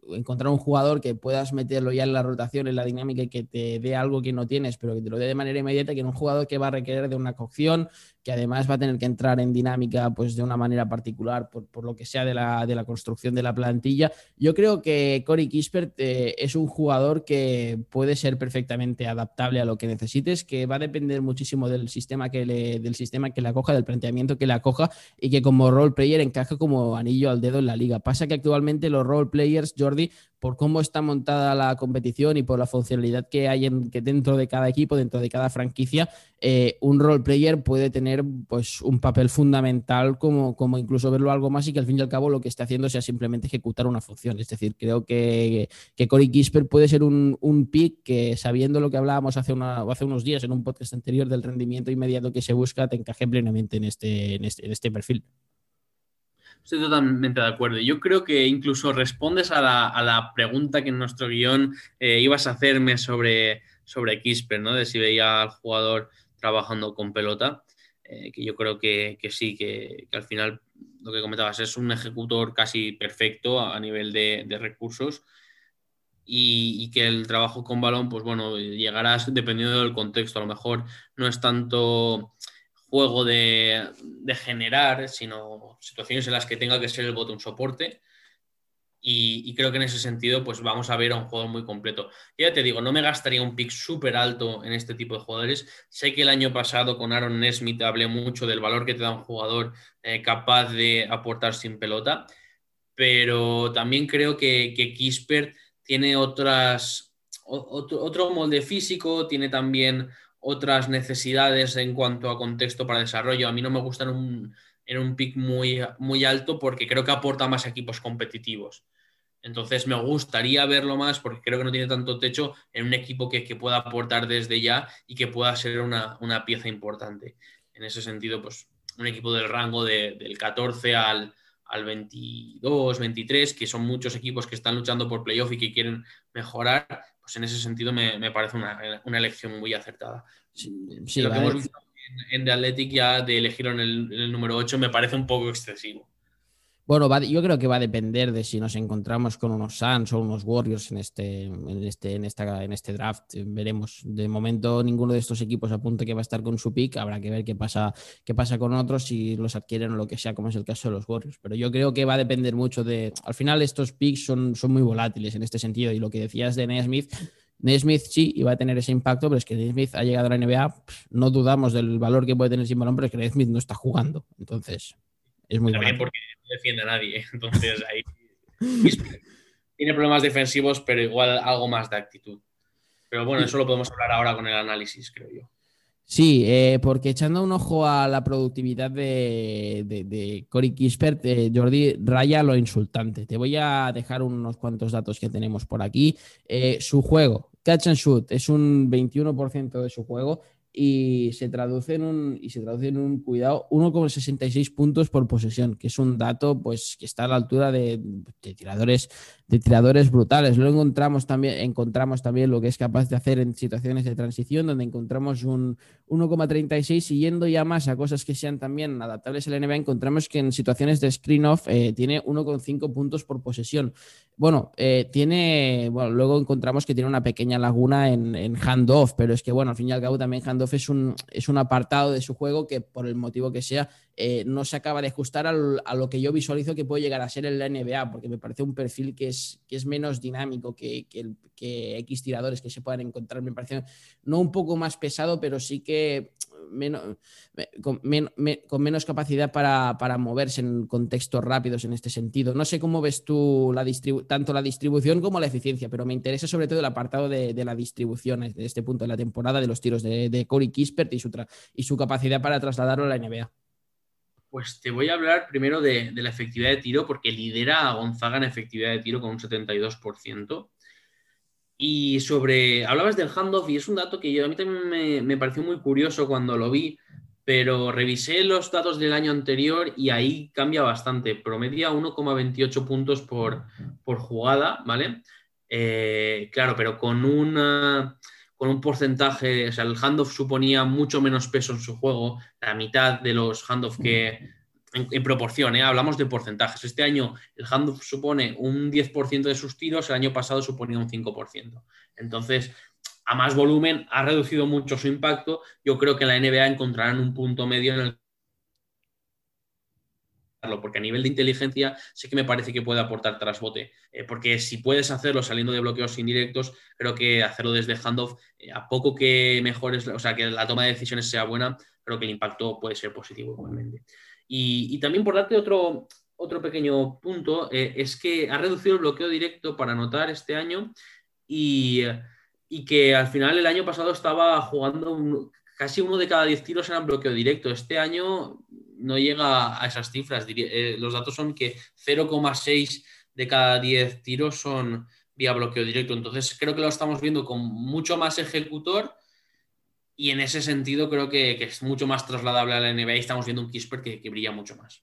encontrar un jugador que puedas meterlo ya en la rotación, en la dinámica y que te dé algo que no tienes, pero que te lo dé de manera inmediata, que un jugador que va a requerir de una cocción, que además va a tener que entrar en dinámica pues de una manera particular por, lo que sea de la, de la, construcción de la plantilla. Yo creo que Cory Kispert eh, es un jugador que puede ser perfectamente adaptable a lo que necesites, que va a depender muchísimo del sistema que le, del sistema que la coja, del planteamiento que la coja y que como role player encaja como anillo al dedo en la liga. Pasa que actualmente los role players, Jordi, por cómo está montada la competición y por la funcionalidad que hay en, que dentro de cada equipo, dentro de cada franquicia, eh, un role player puede tener pues, un papel fundamental como, como incluso verlo algo más y que al fin y al cabo lo que está haciendo sea simplemente ejecutar una función. Es decir, creo que, que Corey Kisper puede ser un, un pick que sabiendo lo que hablábamos hace unos días en un podcast anterior del rendimiento inmediato que se busca, te encaje plenamente en este, en este, en este perfil. Estoy totalmente de acuerdo. Yo creo que incluso respondes a la, pregunta que en nuestro guion eh, ibas a hacerme sobre, sobre Kisper, ¿no? De si veía al jugador trabajando con pelota, eh, que yo creo que, sí, que, al final lo que comentabas es un ejecutor casi perfecto a, nivel de, recursos. Y, que el trabajo con balón, pues bueno, llegarás dependiendo del contexto. A lo mejor no es tanto juego de, generar, sino situaciones en las que tenga que ser el botón soporte. Y, creo que en ese sentido, pues vamos a ver a un jugador muy completo. Ya te digo, no me gastaría un pick súper alto en este tipo de jugadores. Sé que el año pasado con Aaron Nesmith hablé mucho del valor que te da un jugador eh, capaz de aportar sin pelota, pero también creo que, que Kisper tiene otras, otro, otro molde físico, tiene también otras necesidades en cuanto a contexto para desarrollo. A mí no me gusta en un, en un pick muy, muy alto porque creo que aporta más equipos competitivos. Entonces me gustaría verlo más porque creo que no tiene tanto techo en un equipo que, pueda aportar desde ya y que pueda ser una, pieza importante. En ese sentido, pues un equipo del rango del 14 al, al 22, 23, que son muchos equipos que están luchando por playoff y que quieren mejorar, pues en ese sentido me, parece una, elección muy acertada. Sí, lo que hemos visto en, The Athletic ya de elegir en el, número 8 me parece un poco excesivo. Bueno, yo creo que va a depender de si nos encontramos con unos Suns o unos Warriors en este, en este, en esta, en este draft. Veremos. De momento, ninguno de estos equipos apunta que va a estar con su pick. Habrá que ver qué pasa, qué pasa con otros, si los adquieren o lo que sea, como es el caso de los Warriors. Pero yo creo que va a depender mucho de. Al final, estos picks son, son muy volátiles en este sentido. Y lo que decías de Nesmith. Nesmith sí iba a tener ese impacto, pero es que Nesmith ha llegado a la NBA, no dudamos del valor que puede tener sin balón, pero es que Nesmith no está jugando. Entonces, es muy También porque no defiende a nadie. Entonces ahí tiene problemas defensivos, pero igual algo más de actitud. Pero bueno, eso lo podemos hablar ahora con el análisis, creo yo. Sí, eh, porque echando un ojo a la productividad de, de, Cory Kispert, eh, Jordi raya lo insultante. Te voy a dejar unos cuantos datos que tenemos por aquí. Eh, su juego, catch and shoot, es un 21% de su juego y se traduce en un, y se traduce un cuidado 1,66 puntos por posesión, que es un dato pues, que está a la altura de, tiradores, de tiradores brutales. Luego encontramos también, encontramos también lo que es capaz de hacer en situaciones de transición, donde encontramos un 1,36 siguiendo ya más a cosas que sean también adaptables al NBA, encontramos que en situaciones de screen-off eh, tiene 1,5 puntos por posesión. Bueno, eh, tiene, bueno, luego encontramos que tiene una pequeña laguna en, en handoff, pero es que bueno, al fin y al cabo también handoff es un, es un apartado de su juego que por el motivo que sea eh, no se acaba de ajustar a lo que yo visualizo que puede llegar a ser en la NBA, porque me parece un perfil que es, que es menos dinámico que, que, que X tiradores que se puedan encontrar. Me parece no un poco más pesado, pero sí que menos, con, menos capacidad para, moverse en contextos rápidos en este sentido. No sé cómo ves tú la tanto la distribución como la eficiencia, pero me interesa sobre todo el apartado de, la distribución de este punto de la temporada de los tiros de, de Corey Kispert y su, y su capacidad para trasladarlo a la NBA. Pues te voy a hablar primero de, la efectividad de tiro, porque lidera a Gonzaga en efectividad de tiro con un 72%. Y sobre, hablabas del handoff y es un dato que yo, a mí también me, pareció muy curioso cuando lo vi, pero revisé los datos del año anterior y ahí cambia bastante. Promedia 1,28 puntos por, por, jugada, ¿vale? Eh, claro, pero con una con un porcentaje, o sea, el handoff suponía mucho menos peso en su juego, la mitad de los handoff que en, proporción, ¿eh? hablamos de porcentajes. Este año el handoff supone un 10% de sus tiros, el año pasado suponía un 5%. Entonces, a más volumen, ha reducido mucho su impacto. Yo creo que la NBA encontrarán un punto medio en el porque a nivel de inteligencia sí que me parece que puede aportar trasbote, eh, porque si puedes hacerlo saliendo de bloqueos indirectos, creo que hacerlo desde handoff, eh, a poco que mejores, o sea, que la toma de decisiones sea buena, creo que el impacto puede ser positivo igualmente. Y, también por darte otro, otro pequeño punto, eh, es que ha reducido el bloqueo directo para anotar este año y, y que al final el año pasado estaba jugando casi uno de cada diez tiros eran bloqueo directo. Este año no llega a esas cifras. Eh, los datos son que 0,6 de cada 10 tiros son vía bloqueo directo. Entonces creo que lo estamos viendo con mucho más ejecutor y en ese sentido creo que, es mucho más trasladable a la NBA y estamos viendo un Kisper que brilla mucho más.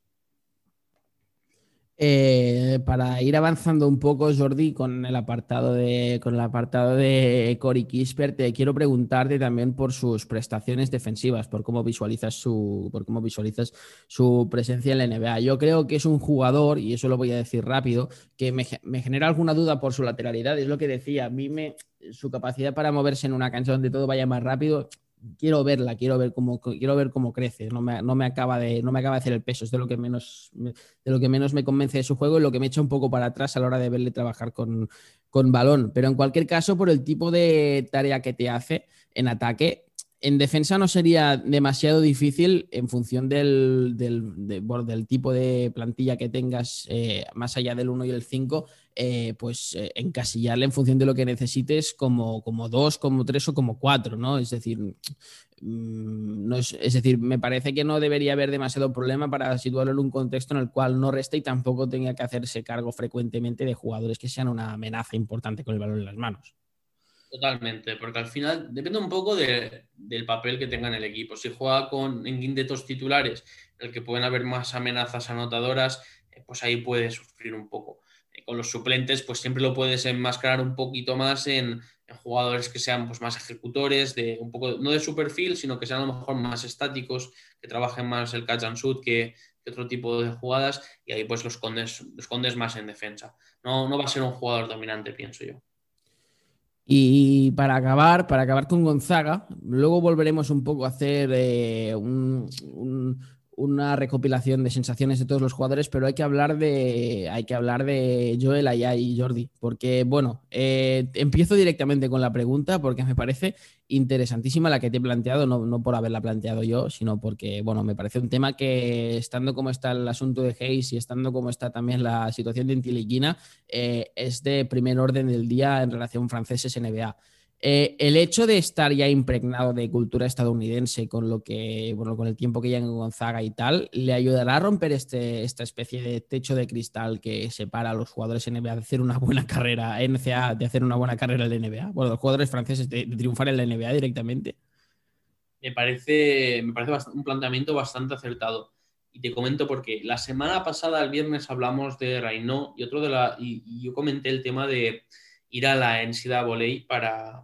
Eh, para ir avanzando un poco, Jordi, con el apartado de, con el apartado de Cory Kisper, te quiero preguntarte también por sus prestaciones defensivas, por cómo visualizas su, por cómo visualizas su presencia en la NBA. Yo creo que es un jugador, y eso lo voy a decir rápido, que me, me genera alguna duda por su lateralidad. Es lo que decía, a mí me, su capacidad para moverse en una cancha donde todo vaya más rápido quiero verla, quiero ver cómo, quiero ver cómo crece. No me, no me, acaba de, no me acaba de hacer el peso, es de lo, que menos, de lo que menos me convence de su juego y lo que me echa un poco para atrás a la hora de verle trabajar con, con balón. Pero en cualquier caso, por el tipo de tarea que te hace en ataque, en defensa no sería demasiado difícil en función del, del, tipo de plantilla que tengas, eh, más allá del 1 y el 5, eh, pues eh, encasillarle en función de lo que necesites como, como 2, como 3 o como 4, ¿no? Es decir, mm, no es, es, decir, me parece que no debería haber demasiado problema para situarlo en un contexto en el cual no resta y tampoco tenga que hacerse cargo frecuentemente de jugadores que sean una amenaza importante con el balón en las manos. Totalmente, porque al final depende un poco del papel que tenga en el equipo. Si juega con, en quintetos titulares, en el que pueden haber más amenazas anotadoras, eh, pues ahí puede sufrir un poco. Eh, con los suplentes, pues siempre lo puedes enmascarar un poquito más en, jugadores que sean pues, más ejecutores, de un poco, no de su perfil, sino que sean a lo mejor más estáticos, que trabajen más el catch and shoot que, otro tipo de jugadas, y ahí pues los escondes, los escondes más en defensa. No, no va a ser un jugador dominante, pienso yo. Y para acabar, para acabar con Gonzaga, luego volveremos un poco a hacer eh, un, una recopilación de sensaciones de todos los jugadores, pero hay que hablar de, hay que hablar de Joel Ayay y Jordi, porque bueno, eh, empiezo directamente con la pregunta porque me parece interesantísima la que te he planteado, no, por haberla planteado yo, sino porque bueno, me parece un tema que estando como está el asunto de Hayes y estando como está también la situación de Intiliquina, eh, es de primer orden del día en relación franceses-NBA. Eh, el hecho de estar ya impregnado de cultura estadounidense con lo que, bueno, con el tiempo que ya en Gonzaga y tal, le ayudará a romper este, esta especie de techo de cristal que separa a los jugadores NBA de hacer una buena carrera, NCA de hacer una buena carrera en la NBA, bueno, los jugadores franceses de, triunfar en la NBA directamente. Me parece, me parece un planteamiento bastante acertado. Y te comento porque la semana pasada, el viernes, hablamos de Reino y otro de la. y yo comenté el tema de ir a la NCAA para,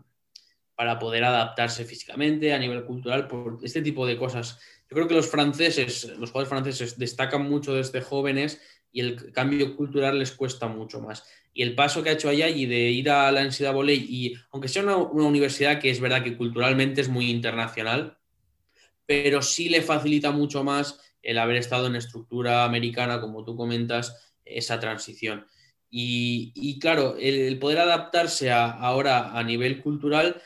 para poder adaptarse físicamente, a nivel cultural, por este tipo de cosas. Yo creo que los franceses, los jugadores franceses destacan mucho desde jóvenes y el cambio cultural les cuesta mucho más. Y el paso que ha hecho y de ir a la NCAA y aunque sea una universidad que es verdad que culturalmente es muy internacional, pero sí le facilita mucho más el haber estado en estructura americana, como tú comentas, esa transición. Y, claro, el, poder adaptarse ahora a nivel cultural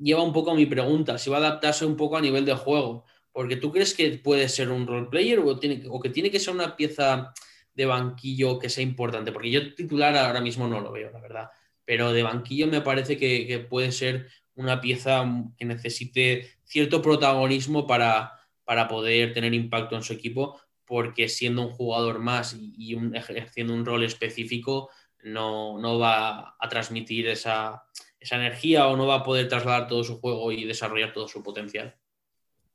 lleva un poco a mi pregunta, si va a adaptarse un poco a nivel de juego, porque tú crees que puede ser un role player o, que tiene que ser una pieza de banquillo que sea importante, porque yo titular ahora mismo no lo veo, la verdad, pero de banquillo me parece que, puede ser una pieza que necesite cierto protagonismo para, para poder tener impacto en su equipo, porque siendo un jugador más y, ejerciendo un rol específico, no, va a transmitir esa, energía o no va a poder trasladar todo su juego y desarrollar todo su potencial.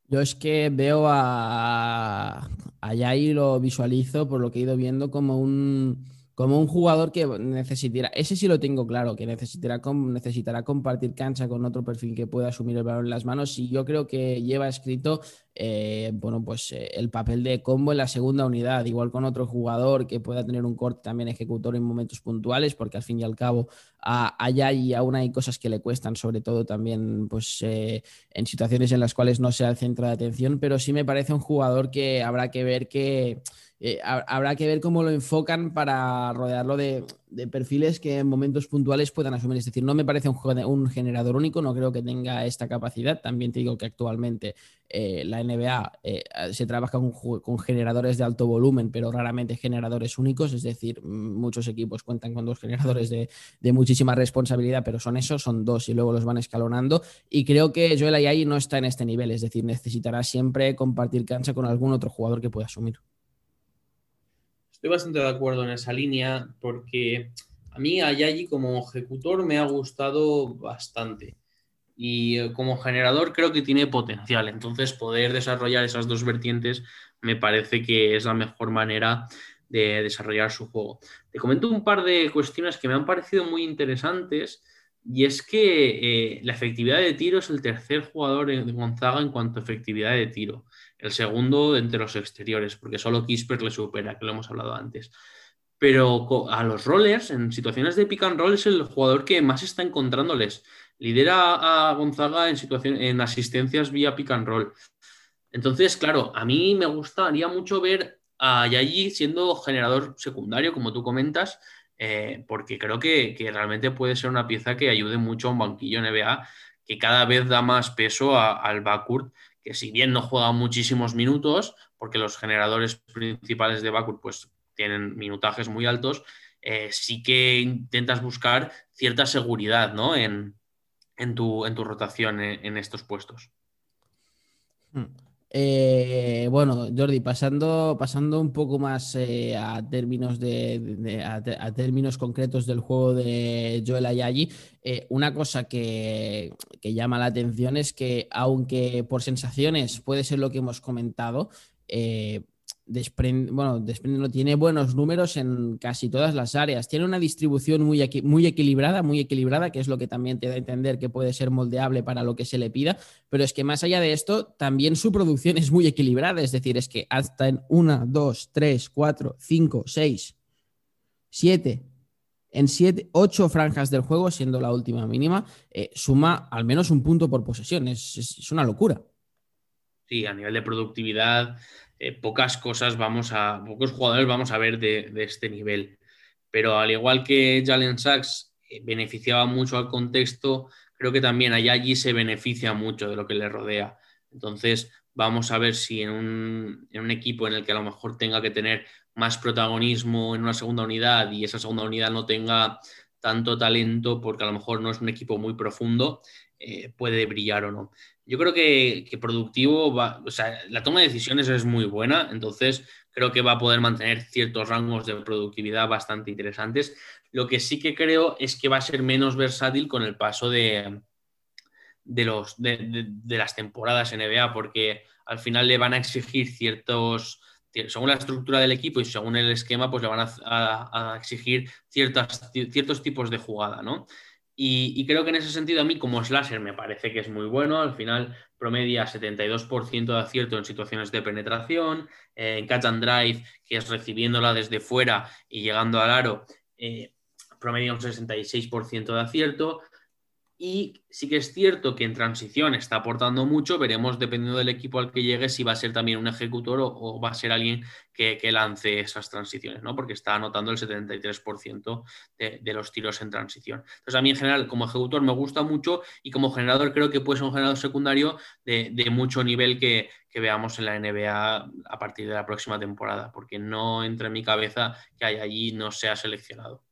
Yo es que veo a, a Yai lo visualizo por lo que he ido viendo como un como un jugador que necesitará, ese sí lo tengo claro, que necesitará, necesitará compartir cancha con otro perfil que pueda asumir el balón en las manos y yo creo que lleva escrito eh, bueno, pues, eh, el papel de combo en la segunda unidad, igual con otro jugador que pueda tener un corte también ejecutor en momentos puntuales, porque al fin y al cabo allá y aún hay cosas que le cuestan, sobre todo también pues, eh, en situaciones en las cuales no sea el centro de atención, pero sí me parece un jugador que habrá que ver que eh, habrá que ver cómo lo enfocan para rodearlo de, perfiles que en momentos puntuales puedan asumir. Es decir, no me parece un, generador único, no creo que tenga esta capacidad. También te digo que actualmente eh, la NBA eh, se trabaja con, generadores de alto volumen, pero raramente generadores únicos. Es decir, muchos equipos cuentan con dos generadores de, muchísima responsabilidad, pero son esos, son dos y luego los van escalonando. Y creo que Joel Ayayi no está en este nivel, es decir, necesitará siempre compartir cancha con algún otro jugador que pueda asumir. Estoy bastante de acuerdo en esa línea porque a mí Ayayi como ejecutor me ha gustado bastante y eh, como generador creo que tiene potencial. Entonces poder desarrollar esas dos vertientes me parece que es la mejor manera de desarrollar su juego. Te comento un par de cuestiones que me han parecido muy interesantes y es que eh, la efectividad de tiro es el tercer jugador de Gonzaga en cuanto a efectividad de tiro el segundo entre los exteriores, porque solo Kisper le supera, que lo hemos hablado antes. Pero a los rollers, en situaciones de pick and roll, es el jugador que más está encontrándoles. Lidera a Gonzaga en, en asistencias vía pick and roll. Entonces, claro, a mí me gustaría mucho ver a Yayi siendo generador secundario, como tú comentas, eh, porque creo que, realmente puede ser una pieza que ayude mucho a un banquillo NBA que cada vez da más peso al backcourt que si bien no juega muchísimos minutos, porque los generadores principales de Bakur pues tienen minutajes muy altos, eh, sí que intentas buscar cierta seguridad ¿no? en, tu, en tu rotación en, estos puestos. Hmm. Eh, bueno, Jordi, pasando, pasando un poco más eh, a, términos de, a, términos concretos del juego de Joel Ayayi, eh, una cosa que, llama la atención es que, aunque por sensaciones puede ser lo que hemos comentado, desprende, bueno, desprende, tiene buenos números en casi todas las áreas. Tiene una distribución muy, muy equilibrada, muy equilibrada, que es lo que también te da a entender que puede ser moldeable para lo que se le pida. Pero es que más allá de esto, también su producción es muy equilibrada. Es decir, es que hasta en una, dos, tres, cuatro, cinco, seis, siete, en siete, ocho franjas del juego, siendo la última mínima, eh, suma al menos un punto por posesión. es una locura. Sí, a nivel de productividad eh, pocas cosas vamos a, pocos jugadores vamos a ver de, este nivel. Pero al igual que Jalen Sachs eh, beneficiaba mucho al contexto, creo que también allí se beneficia mucho de lo que le rodea. Entonces, vamos a ver si en un, en un, equipo en el que a lo mejor tenga que tener más protagonismo en una segunda unidad y esa segunda unidad no tenga tanto talento porque a lo mejor no es un equipo muy profundo, eh, puede brillar o no. Yo creo que, productivo va, o sea, la toma de decisiones es muy buena, entonces creo que va a poder mantener ciertos rangos de productividad bastante interesantes. Lo que sí que creo es que va a ser menos versátil con el paso de, de, los, de, las temporadas NBA, porque al final le van a exigir ciertos, según la estructura del equipo y según el esquema, pues le van a, a exigir ciertas, ciertos tipos de jugada, ¿no? Y, creo que en ese sentido a mí como slasher me parece que es muy bueno. Al final promedia 72% de acierto en situaciones de penetración. Eh, en catch and drive, que es recibiéndola desde fuera y llegando al aro, eh, promedia un 66% de acierto. Y sí que es cierto que en transición está aportando mucho. Veremos, dependiendo del equipo al que llegue, si va a ser también un ejecutor o, va a ser alguien que, lance esas transiciones, ¿no? Porque está anotando el 73% de, los tiros en transición. Entonces, a mí en general, como ejecutor, me gusta mucho y como generador, creo que puede ser un generador secundario de, mucho nivel que, que, veamos en la NBA a partir de la próxima temporada, porque no entra en mi cabeza que allí no sea seleccionado.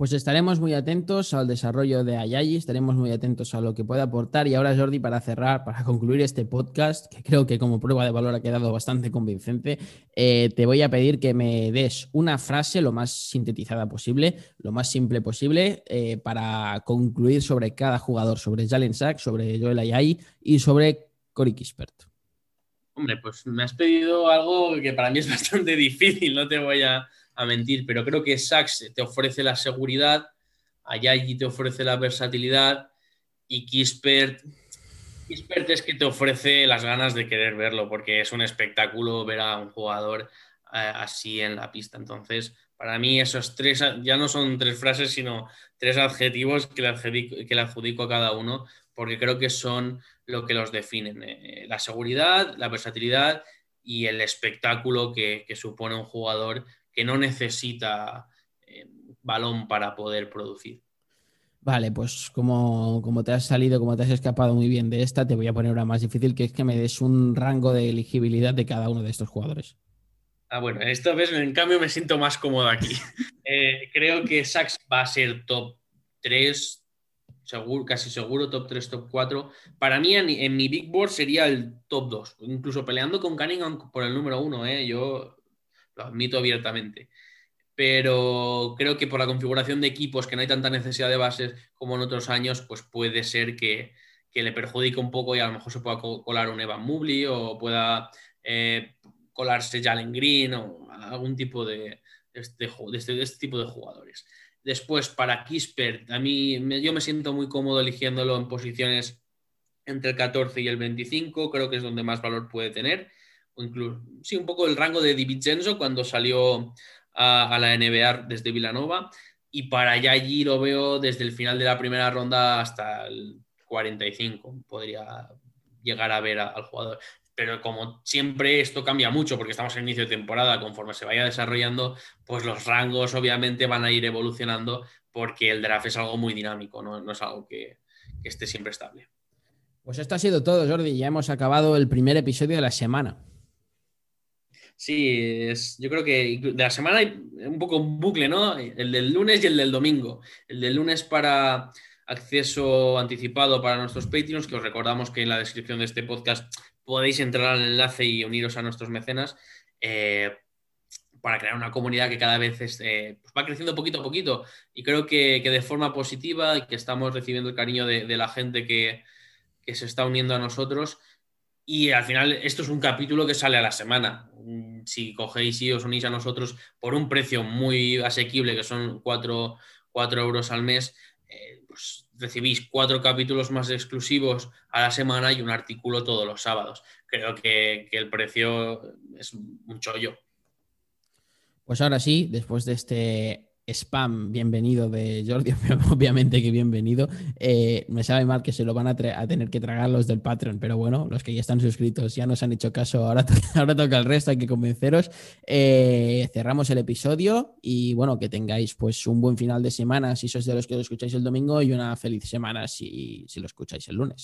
Pues estaremos muy atentos al desarrollo de Ayayi, estaremos muy atentos a lo que pueda aportar. Y ahora, Jordi, para cerrar, para concluir este podcast, que creo que como prueba de valor ha quedado bastante convincente, eh, te voy a pedir que me des una frase lo más sintetizada posible, lo más simple posible, eh, para concluir sobre cada jugador, sobre Jalen Sack, sobre Joel Ayayi y sobre Cory. Hombre, pues me has pedido algo que para mí es bastante difícil, no te voy a, mentir, pero creo que Sachs te ofrece la seguridad, Ayagi te ofrece la versatilidad y Kispert, Kispert es que te ofrece las ganas de querer verlo, porque es un espectáculo ver a un jugador eh, así en la pista. Entonces, para mí esos tres, ya no son tres frases, sino tres adjetivos que le adjudico, que le adjudico a cada uno, porque creo que son lo que los definen. Eh, la seguridad, la versatilidad y el espectáculo que, supone un jugador que no necesita eh, balón para poder producir. Vale, pues como, como, te has salido, como te has escapado muy bien de esta, te voy a poner una más difícil, que es que me des un rango de elegibilidad de cada uno de estos jugadores. Ah, bueno, esta vez en cambio me siento más cómodo aquí. Eh, creo que Sachs va a ser top 3, seguro, casi seguro, top 3, top 4. Para mí, en, mi Big Board sería el top 2, incluso peleando con Cunningham por el número 1, eh, yo lo admito abiertamente. Pero creo que por la configuración de equipos, que no hay tanta necesidad de bases como en otros años, pues puede ser que, le perjudique un poco y a lo mejor se pueda colar un Evan Mobley o pueda eh, colarse Jalen Green o algún tipo de, este, este, de, este, tipo de jugadores. Después, para Kispert, a mí yo me siento muy cómodo eligiéndolo en posiciones entre el 14 y el 25, creo que es donde más valor puede tener. Incluso, sí, un poco el rango de Di Vincenzo cuando salió a, la NBA desde Villanova. Y para allá allí lo veo desde el final de la primera ronda hasta el 45. Podría llegar a ver al jugador pero como siempre esto cambia mucho porque estamos en inicio de temporada, conforme se vaya desarrollando, pues los rangos obviamente van a ir evolucionando porque el draft es algo muy dinámico, no, es algo que, esté siempre estable. Pues esto ha sido todo, Jordi. Ya hemos acabado el primer episodio de la semana. Sí, es, yo creo que de la semana hay un poco un bucle, ¿no? El del lunes y el del domingo. El del lunes para acceso anticipado para nuestros Patreons, que os recordamos que en la descripción de este podcast podéis entrar al enlace y uniros a nuestros mecenas eh, para crear una comunidad que cada vez eh, pues va creciendo poquito a poquito. Y creo que, de forma positiva y que estamos recibiendo el cariño de, la gente que, se está uniendo a nosotros. Y al final, esto es un capítulo que sale a la semana. Mm, si cogéis y os unís a nosotros por un precio muy asequible, que son 4, euros al mes, eh, pues recibís cuatro capítulos más exclusivos a la semana y un artículo todos los sábados. Creo que, que el precio es un chollo. Pues ahora sí, después de este spam bienvenido de Jordi, obviamente que bienvenido. Eh, me sabe mal que se lo van a, tener que tragar los del Patreon, pero bueno, los que ya están suscritos ya nos han hecho caso, ahora, ahora toca el resto, hay que convenceros. Eh, cerramos el episodio y bueno, que tengáis pues un buen final de semana si sois de los que lo escucháis el domingo y una feliz semana si, si lo escucháis el lunes.